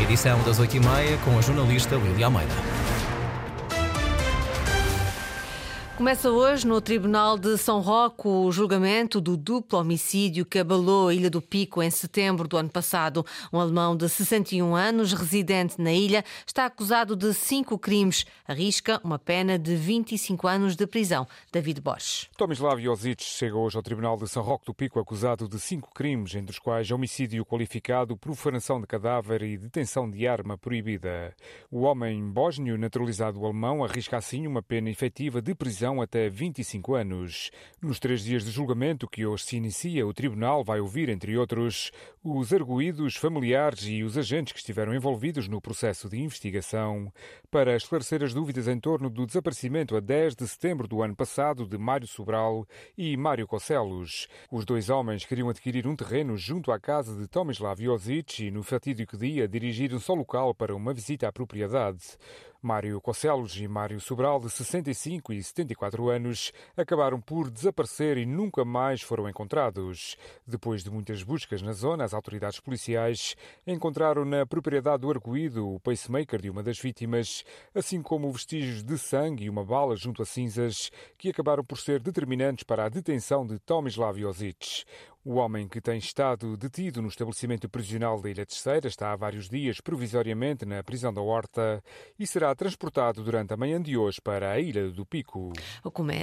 Edição das 8h30 com a jornalista Lília Almeida. Começa hoje no Tribunal de São Roque o julgamento do duplo homicídio que abalou a Ilha do Pico em setembro do ano passado. Um alemão de 61 anos, residente na ilha, está acusado de cinco crimes. Arrisca uma pena de 25 anos de prisão. David Borges. Tomislav Josic chega hoje ao Tribunal de São Roque do Pico acusado de cinco crimes, entre os quais homicídio qualificado, profanação de cadáver e detenção de arma proibida. O homem bósnio naturalizado alemão arrisca assim uma pena efetiva de prisão prisão até 25 anos. Nos três dias de julgamento que hoje se inicia, o Tribunal vai ouvir, entre outros, os arguídos, familiares e os agentes que estiveram envolvidos no processo de investigação para esclarecer as dúvidas em torno do desaparecimento a 10 de setembro do ano passado de Mário Sobral e Mário Cocelos. Os dois homens queriam adquirir um terreno junto à casa de Tomislav Josic e, no fatídico dia, dirigiram-se ao local para uma visita à propriedade. Mário Cocelos e Mário Sobral, de 65 e 74 anos, acabaram por desaparecer e nunca mais foram encontrados. Depois de muitas buscas na zona, as autoridades policiais encontraram na propriedade do arguído o pacemaker de uma das vítimas, assim como vestígios de sangue e uma bala junto a cinzas, que acabaram por ser determinantes para a detenção de Tomislav Josic. O homem que tem estado detido no estabelecimento prisional da Ilha Terceira está há vários dias provisoriamente na prisão da Horta e será transportado durante a manhã de hoje para a Ilha do Pico.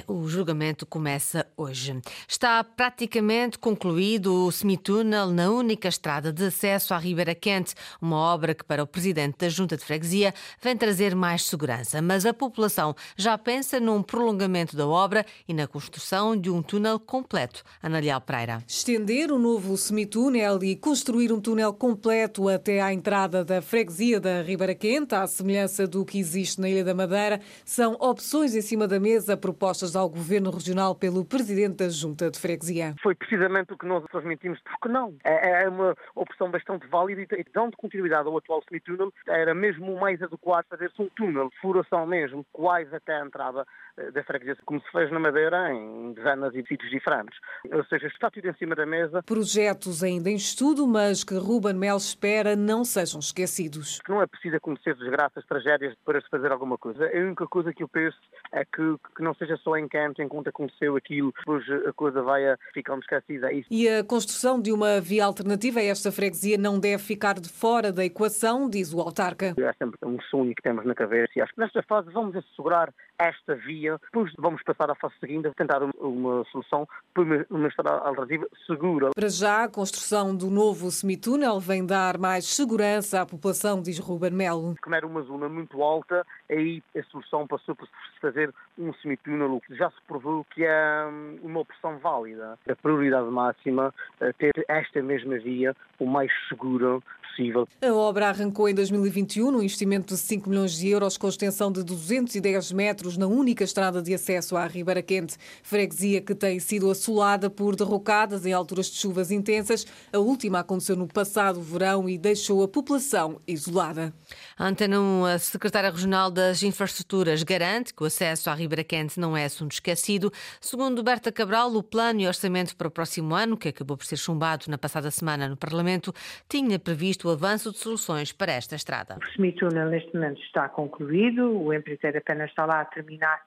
O julgamento começa hoje. Está praticamente concluído o semitúnel na única estrada de acesso à Ribeira Quente, uma obra que para o presidente da Junta de Freguesia vem trazer mais segurança, mas a população já pensa num prolongamento da obra e na construção de um túnel completo. Ana Leal Pereira estender o novo semitúnel e construir um túnel completo até à entrada da freguesia da Ribeira Quente, à semelhança do que existe na Ilha da Madeira, são opções em cima da mesa propostas ao Governo Regional pelo Presidente da Junta de Freguesia. Foi precisamente o que nós transmitimos, porque não? É, é uma opção bastante válida e dando continuidade ao atual semitúnel, era mesmo o mais adequado fazer-se um túnel, furação mesmo, quase até a entrada eh, da freguesia, como se fez na Madeira em dezenas de sítios diferentes. Ou seja, está tudo em cima da mesa. Projetos ainda em estudo, mas que Ruben Mel espera não sejam esquecidos. Não é preciso acontecer desgraças, tragédias para se fazer alguma coisa. A única coisa que eu penso é que, que não seja só em canto, enquanto aconteceu aquilo, depois a coisa vai ficando esquecida. E a construção de uma via alternativa a esta freguesia não deve ficar de fora da equação, diz o autarca. É sempre um sonho que temos na cabeça e acho que nesta fase vamos assegurar esta via, depois vamos passar à fase seguinte tentar uma solução para uma estrada alternativa segura. Para já, a construção do novo semitúnel vem dar mais segurança à população, diz Ruben Melo. Como era uma zona muito alta, aí a solução passou por se fazer um semitúnel, que já se provou que é hum, uma opção válida. A prioridade máxima é ter esta mesma via o mais segura possível. A obra arrancou em 2021 num investimento de 5 milhões de euros com extensão de 210 metros na única estrada de acesso à Ribeira Quente, freguesia que tem sido assolada por derrocadas em alturas de chuvas intensas. A última aconteceu no passado verão e deixou a população isolada. Antena 1, a secretária regional das Infraestruturas garante que o acesso à Ribeira Quente não é assunto esquecido. Segundo Berta Cabral, o plano e orçamento para o próximo ano, que acabou por ser chumbado na passada semana no Parlamento, tinha previsto o avanço de soluções para esta estrada. O semitúnel neste momento está concluído, o empreiteiro apenas está lá a terminar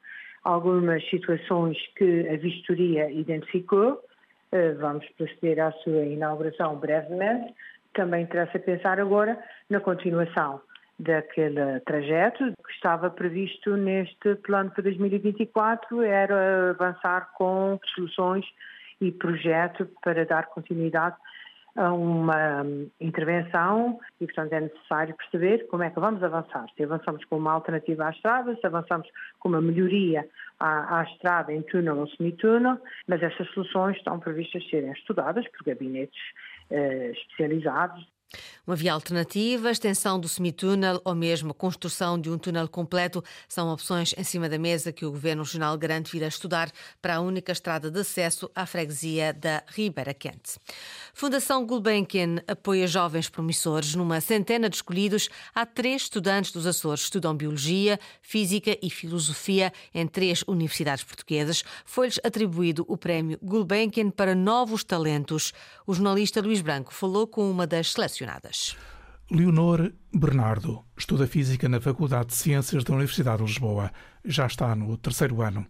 algumas situações que a vistoria identificou. Eh, vamos proceder à sua inauguração brevemente. Também interessa pensar agora na continuação daquele trajeto que estava previsto neste plano para 2024 era avançar com soluções e projeto para dar continuidade a uma intervenção e, portanto, é necessário perceber como é que vamos avançar. Se avançamos com uma alternativa à estrada, se avançamos com uma melhoria à, à estrada em túnel ou semitúnel, mas essas soluções estão previstas serem estudadas por gabinetes eh, especializados uma via alternativa, extensão do semitúnel ou mesmo a construção de um túnel completo são opções em cima da mesa que o Governo Regional garante vir a estudar para a única estrada de acesso à freguesia da Ribeira Quente. Fundação Gulbenkian apoia jovens promissores. Numa centena de escolhidos, há três estudantes dos Açores. Estudam Biologia, Física e Filosofia em três universidades portuguesas. Foi-lhes atribuído o prémio Gulbenkian para novos talentos. O jornalista Luís Branco falou com uma das selecionadas. Leonor Bernardo estuda Física na Faculdade de Ciências da Universidade de Lisboa. Já está no terceiro ano.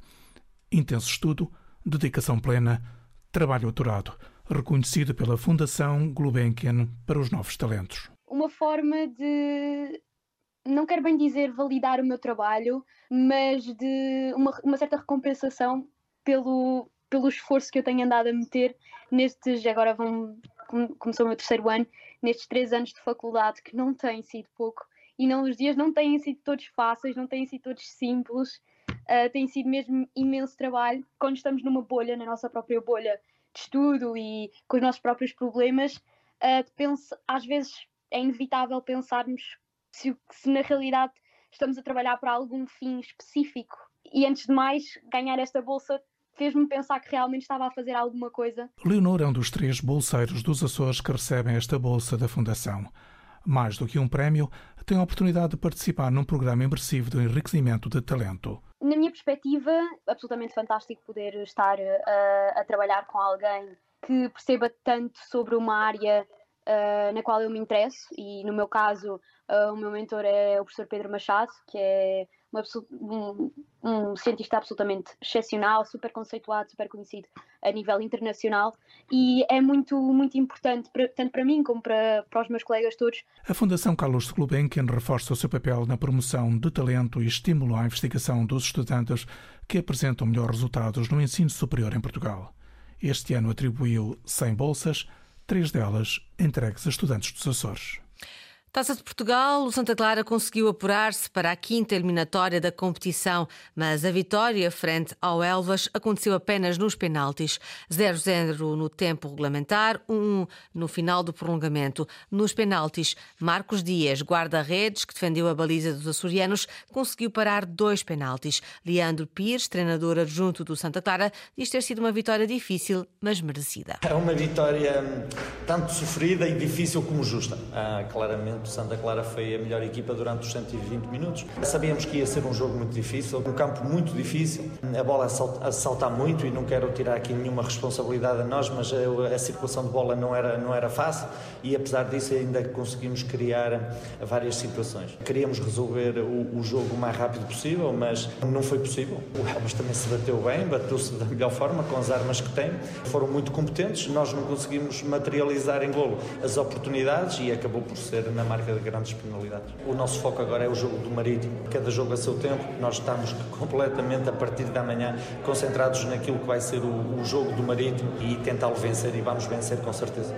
Intenso estudo, dedicação plena, trabalho autorado, reconhecido pela Fundação Gulbenkian para os Novos Talentos. Uma forma de, não quero bem dizer validar o meu trabalho, mas de uma, uma certa recompensação pelo, pelo esforço que eu tenho andado a meter nestes, agora vão, começou o meu terceiro ano, nestes três anos de faculdade, que não tem sido pouco, e não, os dias não têm sido todos fáceis, não têm sido todos simples, uh, tem sido mesmo imenso trabalho, quando estamos numa bolha, na nossa própria bolha de estudo e com os nossos próprios problemas, uh, penso, às vezes é inevitável pensarmos se, se na realidade estamos a trabalhar para algum fim específico. E antes de mais, ganhar esta bolsa fez-me pensar que realmente estava a fazer alguma coisa. Leonor é um dos três bolseiros dos Açores que recebem esta bolsa da Fundação. Mais do que um prémio, tem a oportunidade de participar num programa imersivo de enriquecimento de talento. Na minha perspectiva, absolutamente fantástico poder estar uh, a trabalhar com alguém que perceba tanto sobre uma área uh, na qual eu me interesso, e no meu caso, uh, o meu mentor é o professor Pedro Machado, que é um, um, cientista absolutamente excepcional, super conceituado, super conhecido a nível internacional e é muito, muito importante, para, tanto para mim como para, para os meus colegas todos. A Fundação Carlos Gulbenkian reforça o seu papel na promoção de talento e estímulo à investigação dos estudantes que apresentam melhores resultados no ensino superior em Portugal. Este ano atribuiu 100 bolsas, três delas entregues a estudantes dos Açores. Taça de Portugal, o Santa Clara conseguiu apurar-se para a quinta eliminatória da competição, mas a vitória frente ao Elvas aconteceu apenas nos penaltis. 0-0 no tempo regulamentar, 1 no final do prolongamento. Nos penaltis, Marcos Dias, guarda-redes, que defendeu a baliza dos açorianos, conseguiu parar dois penaltis. Leandro Pires, treinador adjunto do Santa Clara, diz ter sido uma vitória difícil, mas merecida. É uma vitória hum, tanto sofrida e difícil como justa. Ah, claramente o Santa Clara foi a melhor equipa durante os 120 minutos. Sabíamos que ia ser um jogo muito difícil, um campo muito difícil, a bola a muito e não quero tirar aqui nenhuma responsabilidade a nós, mas a, circulação de bola não era, não era fácil e apesar disso ainda conseguimos criar várias situações. Queríamos resolver o, o jogo o mais rápido possível, mas não foi possível. O Elmas também se bateu bem, bateu-se da melhor forma com as armas que tem, foram muito competentes, nós não conseguimos materializar em golo as oportunidades e acabou por ser na marca de grandes penalidades. O nosso foco agora é o jogo do Marítimo, cada jogo a seu tempo, nós estamos completamente a partir da manhã concentrados naquilo que vai ser o, o jogo do Marítimo e tentá-lo vencer e vamos vencer com certeza.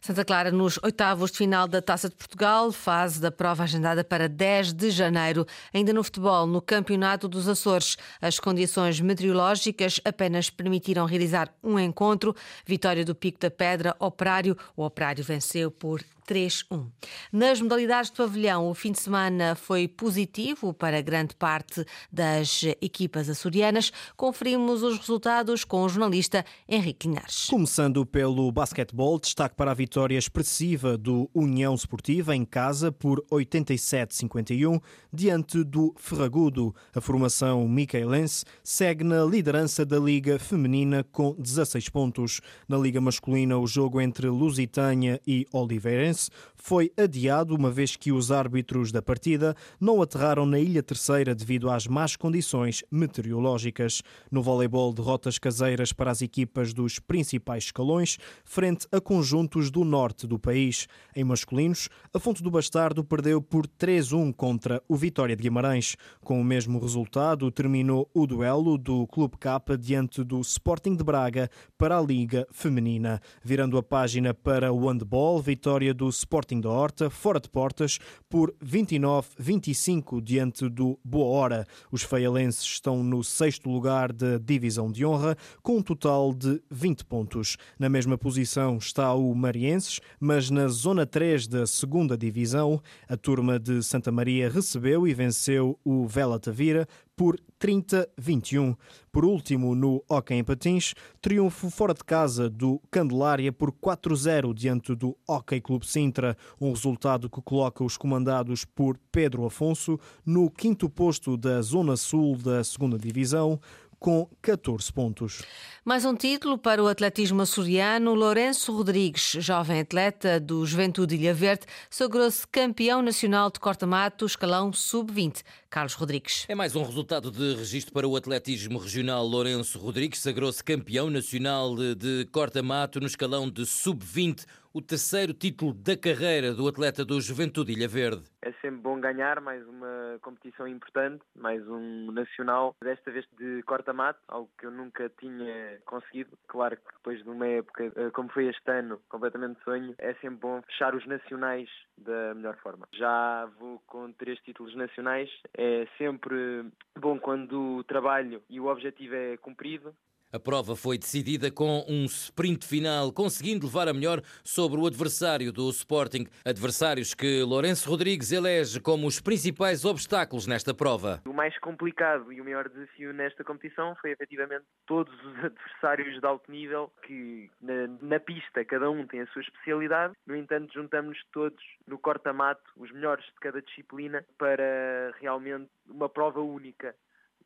Santa Clara nos oitavos de final da Taça de Portugal, fase da prova agendada para 10 de janeiro. Ainda no futebol, no Campeonato dos Açores, as condições meteorológicas apenas permitiram realizar um encontro. Vitória do Pico da Pedra, Operário. O Operário venceu por 3-1. Nas modalidades de pavilhão, o fim de semana foi positivo para grande parte das equipas açorianas. Conferimos os resultados com o jornalista Henrique Linhares. Começando pelo basquetebol, destaque para a vitória expressiva do União Esportiva em casa por 87-51 diante do Ferragudo. A formação micaelense segue na liderança da Liga Feminina com 16 pontos. Na Liga Masculina, o jogo entre Lusitânia e Oliveirense Prince foi adiado, uma vez que os árbitros da partida não aterraram na Ilha Terceira devido às más condições meteorológicas. No voleibol, derrotas caseiras para as equipas dos principais escalões, frente a conjuntos do norte do país. Em masculinos, a Fonte do Bastardo perdeu por 3-1 contra o Vitória de Guimarães. Com o mesmo resultado, terminou o duelo do Clube K diante do Sporting de Braga para a Liga Feminina. Virando a página para o handball, vitória do do Sporting da Horta, fora de portas, por 29-25 diante do Boa Hora. Os feialenses estão no sexto lugar da divisão de honra, com um total de 20 pontos. Na mesma posição está o Marienses, mas na zona 3 da segunda divisão, a turma de Santa Maria recebeu e venceu o Vela Tavira por 30-21. Por último, no Hockey em Patins, triunfo fora de casa do Candelária por 4-0 diante do Hockey Clube Sintra, um resultado que coloca os comandados por Pedro Afonso no quinto posto da Zona Sul da segunda Divisão, com 14 pontos. Mais um título para o atletismo açoriano. Lourenço Rodrigues, jovem atleta do Juventude Ilha Verde, sagrou-se campeão nacional de corta-mato escalão sub-20. Carlos Rodrigues. É mais um resultado de registro para o atletismo regional. Lourenço Rodrigues sagrou-se campeão nacional de corta-mato no escalão de sub-20 o terceiro título da carreira do atleta do Juventude Ilha Verde. É sempre bom ganhar mais uma competição importante, mais um nacional, desta vez de corta-mato, algo que eu nunca tinha conseguido. Claro que depois de uma época eh, como foi este ano, completamente sonho, é sempre bom fechar os nacionais da melhor forma. Já vou com três títulos nacionais, é sempre bom quando o trabalho e o objetivo é cumprido a prova foi decidida com um sprint final, conseguindo levar a melhor sobre o adversário do Sporting. Adversários que Lourenço Rodrigues elege como os principais obstáculos nesta prova. O mais complicado e o maior desafio nesta competição foi efetivamente todos os adversários de alto nível que na, na pista cada um tem a sua especialidade. No entanto, juntamos todos no corta-mato, os melhores de cada disciplina, para realmente uma prova única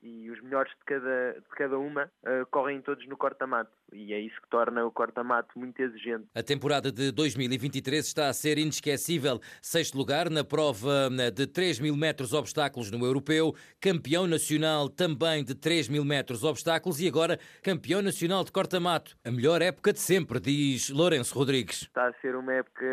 e os melhores de cada, de cada uma uh, correm todos no corta-mato e é isso que torna o corta-mato muito exigente. A temporada de 2023 está a ser inesquecível. Sexto lugar na prova eh, de 3 mil metros obstáculos no Europeu, campeão nacional também de 3 mil metros obstáculos e agora campeão nacional de corta-mato. A melhor época de sempre, diz Lourenço Rodrigues. Está a ser uma época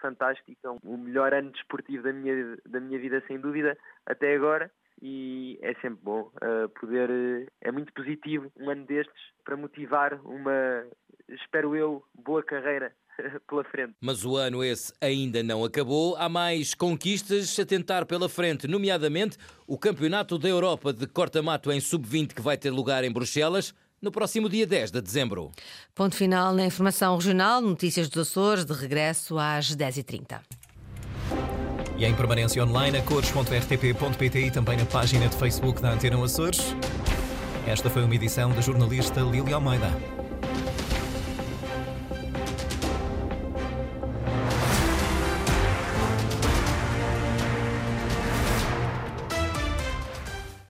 fantástica, o melhor ano desportivo da minha, da minha vida sem dúvida até agora e é sempre bom uh, poder, uh, é muito positivo um ano destes para motivar uma, espero eu, boa carreira pela frente. Mas o ano esse ainda não acabou. Há mais conquistas a tentar pela frente, nomeadamente o Campeonato da Europa de corta-mato em sub-20 que vai ter lugar em Bruxelas no próximo dia 10 de dezembro. Ponto final na informação regional, notícias dos Açores, de regresso às 10h30. E em permanência online a cores.rtp.pt e também na página de Facebook da Antena Açores. Esta foi uma edição da jornalista Lília Almeida.